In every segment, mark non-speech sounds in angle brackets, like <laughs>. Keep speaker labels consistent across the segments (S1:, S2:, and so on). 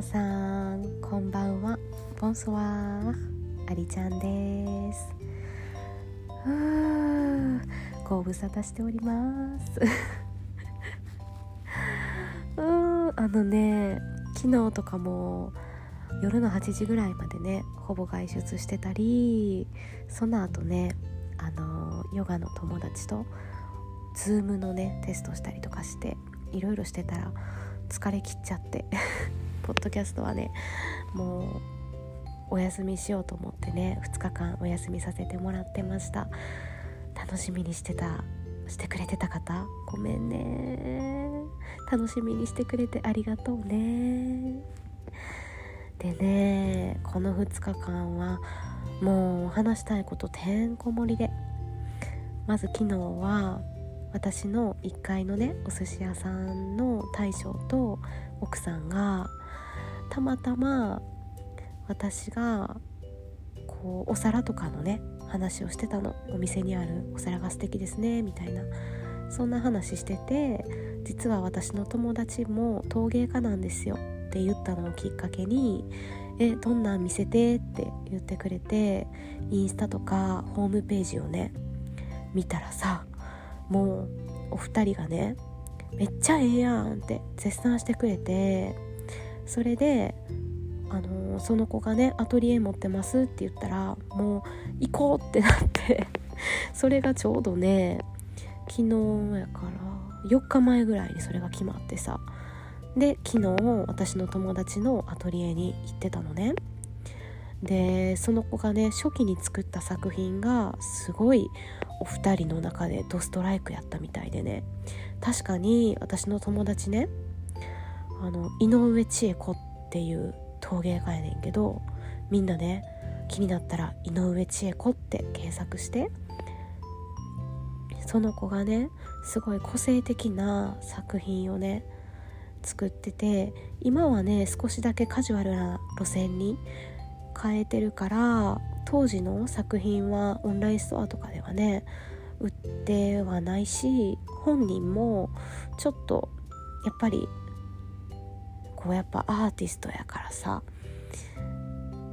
S1: 皆さんこんばんは。ボンソワーありちゃんです。ふうご無沙汰しております。うんあのね昨日とかも夜の8時ぐらいまでねほぼ外出してたりその後ねあのヨガの友達と Zoom のねテストしたりとかしていろいろしてたら疲れきっちゃって。ポッドキャストはねもうお休みしようと思ってね2日間お休みさせてもらってました。楽しみにしてたしてくれてた方ごめんね。楽しみにしてくれてありがとうね。でねこの2日間はもう話したいことてんこ盛りで。まず昨日は私の1階のねお寿司屋さんの大将と奥さんがたまたま私がこうお皿とかのね話をしてたのお店にあるお皿が素敵ですねみたいなそんな話してて実は私の友達も陶芸家なんですよって言ったのをきっかけに「えどんなん見せて?」って言ってくれてインスタとかホームページをね見たらさもうお二人がねめっちゃええやんって絶賛してくれてそれであの、その子がねアトリエ持ってますって言ったらもう行こうってなって <laughs> それがちょうどね昨日やから4日前ぐらいにそれが決まってさ。で昨日私の友達のアトリエに行ってたのね。でその子がね初期に作った作品がすごいお二人の中でドストライクやったみたいでね。確かに私の友達ねあの井上千恵子っていう陶芸家やねんけどみんなね気になったら井上千恵子って検索してその子がねすごい個性的な作品をね作ってて今はね少しだけカジュアルな路線に変えてるから当時の作品はオンラインストアとかではね売ってはないし本人もちょっとやっぱりこうやっぱアーティストやからさ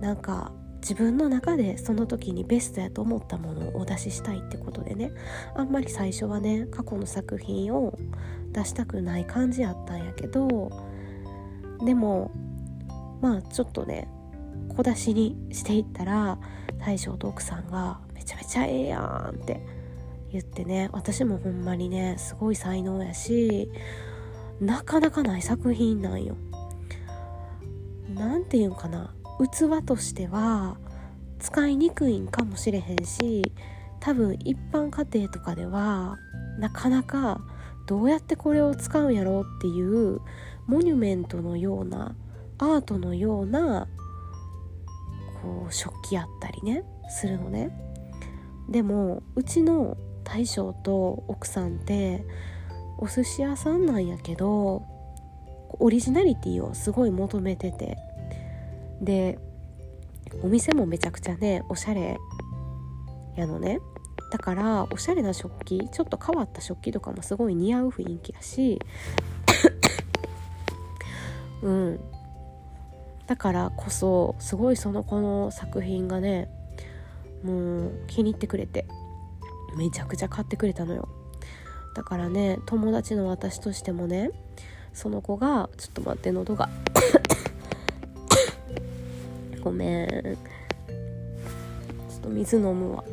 S1: なんか自分の中でその時にベストやと思ったものをお出ししたいってことでねあんまり最初はね過去の作品を出したくない感じやったんやけどでもまあちょっとね小出しにしていったら大将と奥さんが「めちゃめちゃええやん」って言ってね私もほんまにねすごい才能やしなかなかない作品なんよ。なんていうんかな？器としては使いにくいんかもしれへんし多分一般家庭とかではなかなかどうやってこれを使うんやろうっていうモニュメントのようなアートのようなこう食器やったりねするのね。でもうちの大将と奥さんってお寿司屋さんなんやけどオリジナリティをすごい求めてて。でお店もめちゃくちゃねおしゃれやのね。だからおしゃれな食器ちょっと変わった食器とかもすごい似合う雰囲気やし <coughs> うん。だからこそすごいその子の作品がねもう気に入ってくれてめちゃくちゃ買ってくれたのよ。だからね友達の私としてもねその子がちょっと待って喉が。ごめん。ちょっと水飲むわ。<laughs>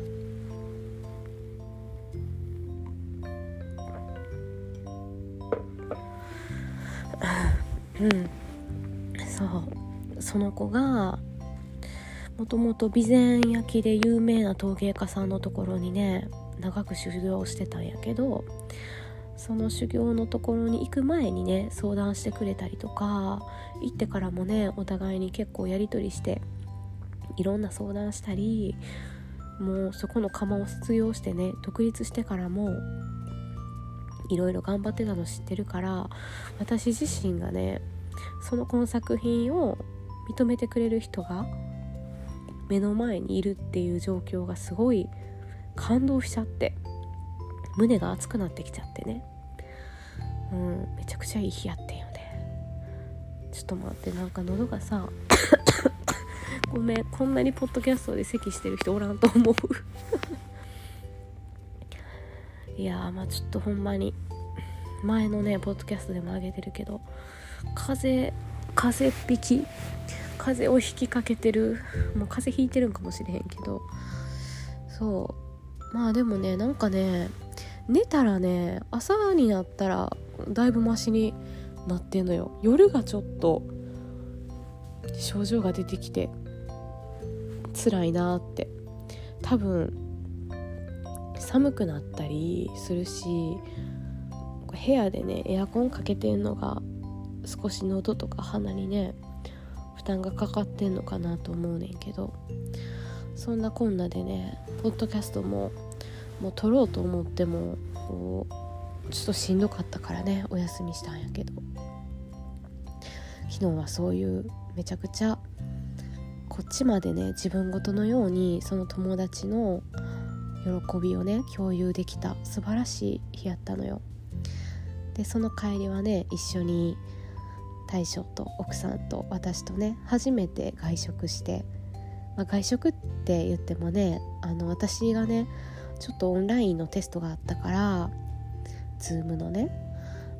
S1: うん。そう。その子がもともと備前焼で有名な陶芸家さんのところにね長く修行してたんやけどその修行のところに行く前にね相談してくれたりとか行ってからもねお互いに結構やり取りしていろんな相談したりもうそこの窯を卒業してね独立してからもいろいろ頑張ってたの知ってるから私自身がねそのこの作品を認めてくれる人が目の前にいるっていう状況がすごい感動しちゃって。胸が熱くなってきちゃってね。うんめちゃくちゃいい日やってんよね。ちょっと待ってなんか喉がさ <coughs> ごめんこんなにポッドキャストで咳してる人おらんと思う。<laughs> いやまあちょっとほんまに前のねポッドキャストでもあげてるけど風風邪っ引き風邪をひきかけてるもう風邪ひいてるんかもしれへんけどそう。まあでもねなんかね寝たらね朝になったらだいぶマシになってんのよ。夜がちょっと症状が出てきて辛いなって。多分寒くなったりするし部屋でねエアコンかけてんのが少し喉とか鼻にね負担がかかってんのかなと思うねんけどそんなこんなでねポッドキャストももう撮ろうと思ってもちょっとしんどかったからねお休みしたんやけど。昨日はそういうめちゃくちゃこっちまでね自分ごとのようにその友達の喜びをね共有できた素晴らしい日やったのよ。でその帰りはね一緒に大将と奥さんと私とね初めて外食して、まあ、外食って言ってもねあの私がねちょっとオンラインのテストがあったから Zoom のね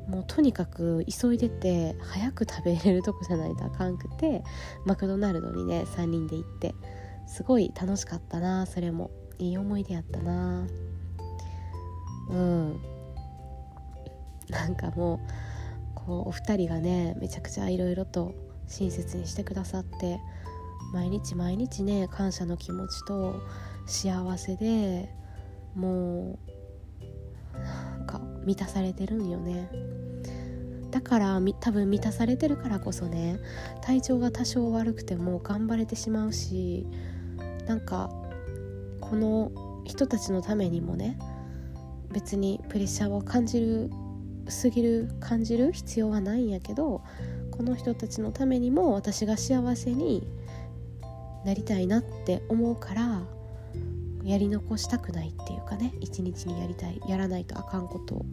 S1: もうとにかく急いでて早く食べれるとこじゃないとあかんくてマクドナルドにね3人で行ってすごい楽しかったなそれも。いい思い出やったな。うん。なんかもうこうお二人がねめちゃくちゃいろいろと親切にしてくださって毎日毎日ね感謝の気持ちと幸せでもうなんか満たされてるんよね。だから多分満たされてるからこそね体調が多少悪くても頑張れてしまうしなんかこの人たちのためにもね別にプレッシャーを感じるすぎる感じる必要はないんやけどこの人たちのためにも私が幸せになりたいなって思うからやり残したくないっていうかね一日にやりたいやらないとあかんことを。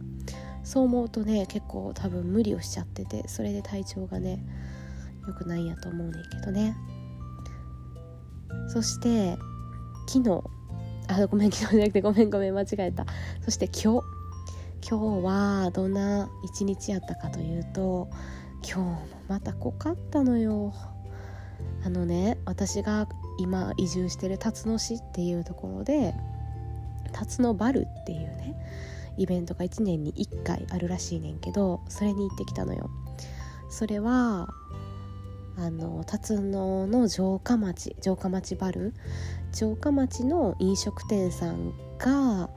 S1: そう思うとね結構多分無理をしちゃっててそれで体調がね良くないんやと思うねんけどね。そして昨日あごめん昨日じゃなくてごめんごめん間違えた。そして今日。今日はどんな一日やったかというと今日もまた濃かったのよ。あのね私が今移住してる辰野市っていうところで辰野バルっていうねイベントが1年に1回あるらしいねんけどそれに行ってきたのよ。それはあの辰野の城下町城下町バル城下町の飲食店さんが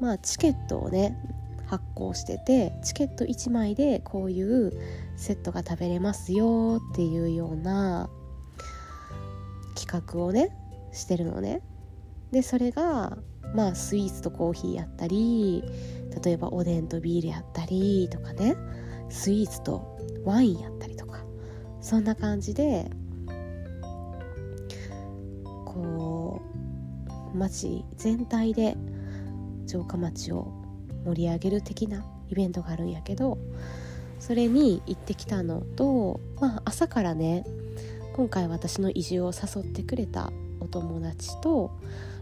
S1: まあチケットをね発行しててチケット1枚でこういうセットが食べれますよっていうような企画をねしてるのね。でそれがまあスイーツとコーヒーやったり例えばおでんとビールやったりとかね。スイーツとワインやったりとか。そんな感じでこう町全体で城下町を盛り上げる的なイベントがあるんやけどそれに行ってきたのと、まあ、朝からね今回私の移住を誘ってくれたお友達と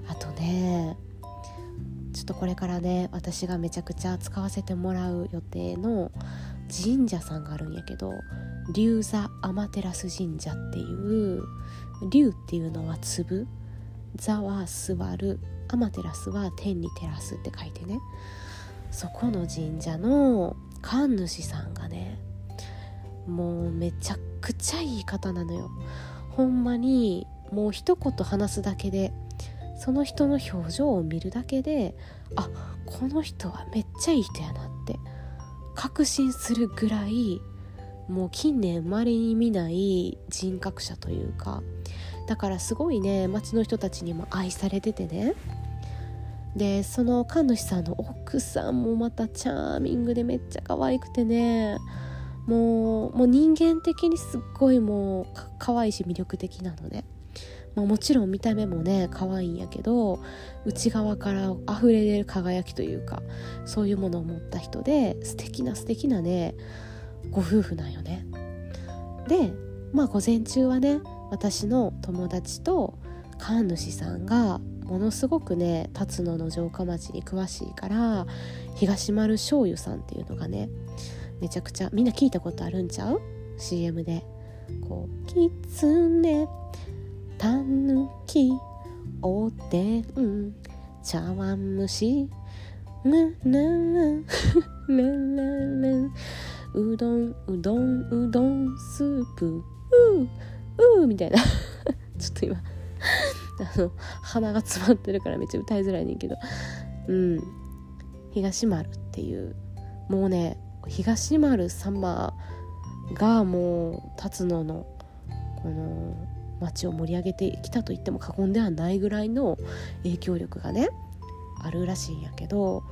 S1: あとねちょっとこれからね私がめちゃくちゃ使わせてもらう予定の神社さんがあるんやけど龍座アマテラス神社っていう龍っていうのは粒座は座るアマテラスは天に照らすって書いてねそこの神社の神主さんがねもうめちゃくちゃいい方なのよ。ほんまにもう一言話すだけでその人の表情を見るだけであこの人はめっちゃいい人やなって確信するぐらいもう近年まれに見ない人格者というかだからすごいね町の人たちにも愛されててね。でその神主さんの奥さんもまたチャーミングでめっちゃ可愛くてね。もうもう人間的にすっごいもう可愛いし魅力的なので、まあ、もちろん見た目もね可愛いんやけど内側から溢れ出る輝きというかそういうものを持った人で素敵な素敵なねご夫婦なんよね。でまあ午前中はね私の友達と神主さんがものすごくね辰野の城下町に詳しいから東丸醤油さんっていうのがねめちゃくちゃみんな聞いたことあるんちゃう ?CM で。こう「きつねたぬきおでん茶碗蒸しぬぬラララうどんうどんうどんスープうーうーみたいな。<laughs> ちょっと今 <laughs> あの鼻が詰まってるからめっちゃ歌いづらいねんけど。うん。東丸っていうもうね東丸様がもう辰野のこの町を盛り上げてきたと言っても過言ではないぐらいの影響力がねあるらしいんやけど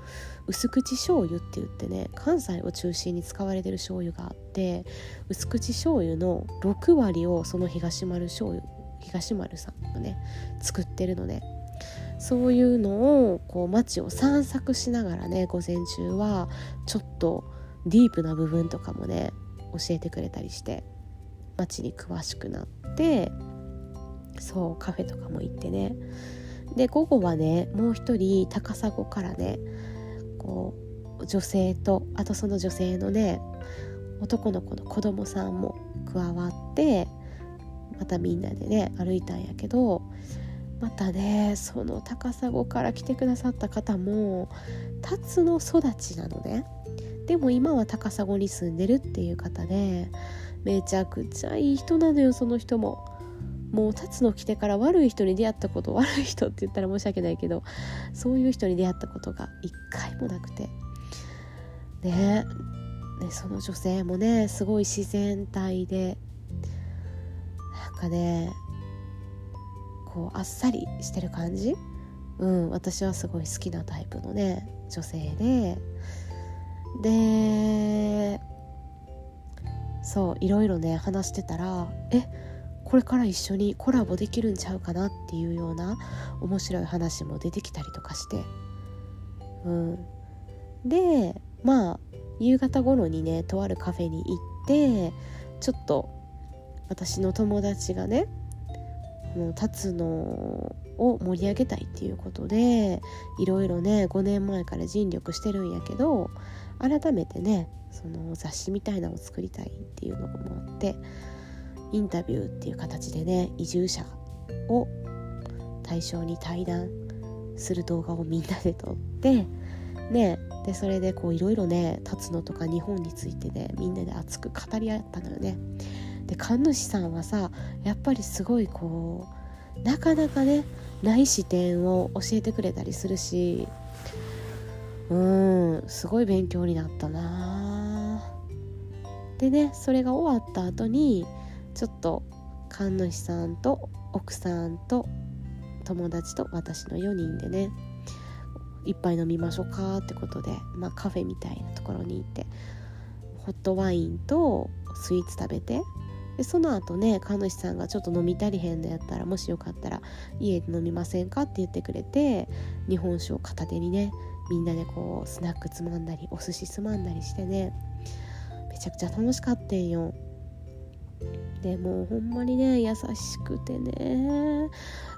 S1: 薄口醤油って言ってね関西を中心に使われてる醤油があって薄口醤油の6割をその東丸醤油東丸さんがね作ってるのね。そういうのをこう街を散策しながらね午前中はちょっとディープな部分とかもね教えてくれたりして街に詳しくなってそうカフェとかも行ってね。で午後はねもう一人高砂からねこう女性とあとその女性のね男の子の子供さんも加わってまたみんなでね歩いたんやけどまたねその高砂から来てくださった方も辰の育ちなのね。でも今は高砂に住んでるっていう方でめちゃくちゃいい人なのよその人も。もう辰野来てから悪い人に出会ったこと悪い人って言ったら申し訳ないけどそういう人に出会ったことが一回もなくて。ね。ねその女性もねすごい自然体でなんかねこうあっさりしてる感じ？うん私はすごい好きなタイプのね女性ででそういろいろね話してたらえこれから一緒にコラボできるんちゃうかなっていうような面白い話も出てきたりとかして、うん、でまあ夕方頃にねとあるカフェに行ってちょっと私の友達がねもう立つのを盛り上げたいっていうことでいろいろね5年前から尽力してるんやけど改めてねその雑誌みたいなのを作りたいっていうのもあってインタビューっていう形でね移住者を対象に対談する動画をみんなで撮ってねでそれでこういろいろね立つのとか日本についてねみんなで熱く語り合ったのよね。で神主さんはさやっぱりすごいこうなかなかねない視点を教えてくれたりするしうんすごい勉強になったな。でねそれが終わった後にちょっと神主さんと奥さんと友達と私の4人でね一杯飲みましょうかってことで、まあ、カフェみたいなところに行ってホットワインとスイーツ食べてでその後ね神主さんがちょっと飲み足りへんのやったらもしよかったら家で飲みませんかって言ってくれて日本酒を片手にねみんなでこうスナックつまんだりお寿司つまんだりしてね。めちゃくちゃ楽しかったんよ。でもうほんまにね優しくてね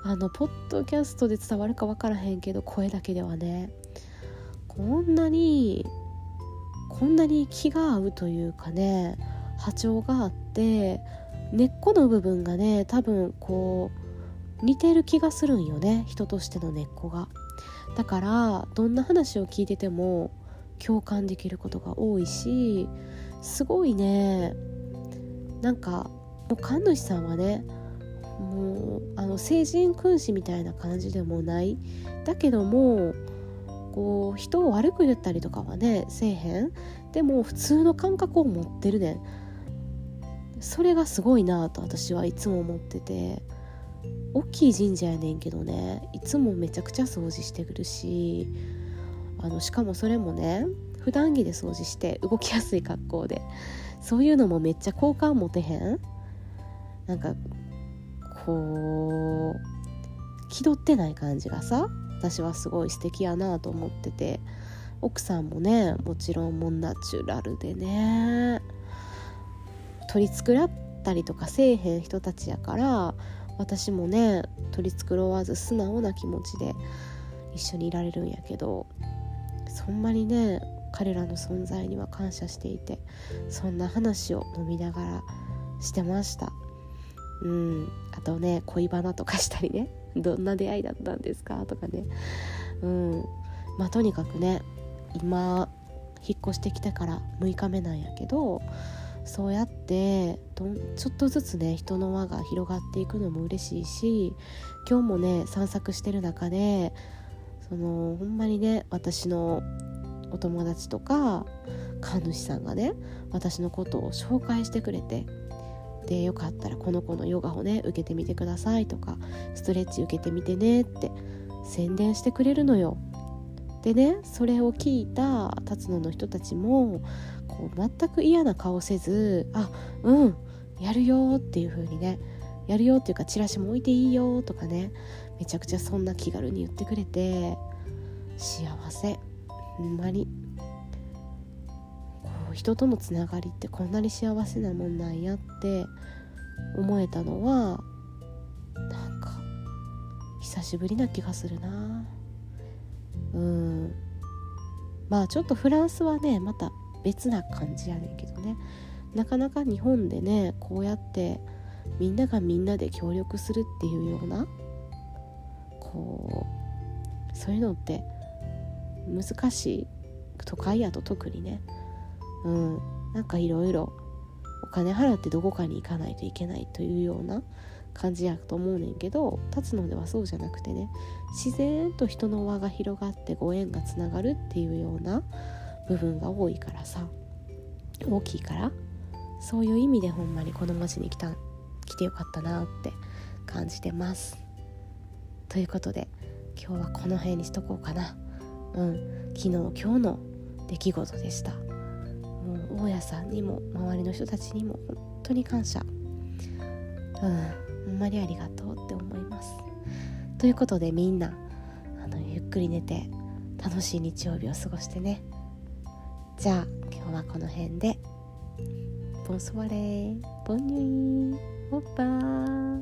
S1: あのポッドキャストで伝わるか分からへんけど声だけではねこんなにこんなに気が合うというかね波長があって根っこの部分がね多分こう似てる気がするんよね。人としての根っこが。だからどんな話を聞いてても共感できることが多いしすごいねなんかもう神主さんはねもうあの成人君子みたいな感じでもない。だけどもこう人を悪く言ったりとかはねせえへん。でも普通の感覚を持ってるねそれがすごいなと私はいつも思ってて。大きい神社やねんけどねいつもめちゃくちゃ掃除してくるしあのしかもそれもね普段着で掃除して動きやすい格好でそういうのもめっちゃ好感持てへん？なんかこう気取ってない感じがさ私はすごい素敵やなと思ってて奥さんもねもちろんもうナチュラルでね取り繕ったりとかせえへん人たちやから私もね取り繕わず素直な気持ちで一緒にいられるんやけどそんなにね彼らの存在には感謝していてそんな話を飲みながらしてました。うん。あとね恋バナとかしたりねどんな出会いだったんですかとかね。うん。まあとにかくね今引っ越してきてから6日目なんやけどそうやってちょっとずつね人の輪が広がっていくのも嬉しいし今日もね散策してる中でそのほんまにね私のお友達とか神主さんがね私のことを紹介してくれてでよかったらこの子のヨガをね受けてみてくださいとかストレッチ受けてみてねって宣伝してくれるのよ。でねそれを聞いた辰野の人たちもこう全く嫌な顔せず「あうんやるよ」っていう風にねやるよっていうかチラシも置いていいよとかねめちゃくちゃそんな気軽に言ってくれて幸せ。ほんまに。こう人とのつながりってこんなに幸せなもんなんやって思えたのはなんか久しぶりな気がするな。うん。まあちょっとフランスはねまた別な感じやねんけどね。なかなか日本でねこうやってみんながみんなで協力するっていうようなこうそういうのって難しい都会やと特にね。うん。なんかいろいろお金払ってどこかに行かないといけないというような感じやと思うねんけど立つのではそうじゃなくてね自然と人の輪が広がってご縁がつながるっていうような部分が多いからさ大きいからそういう意味でほんまにこの町に来た来てよかったなって感じてます。ということで今日はこの辺にしとこうかな。うん。昨日今日の出来事でした。もう大家さんにも周りの人たちにも本当に感謝。うん。ほんまにありがとうって思います。ということでみんなあのゆっくり寝て楽しい日曜日を過ごしてね。じゃあ今日はこの辺で。ボンソワレー。ボンニュイ。オッパー。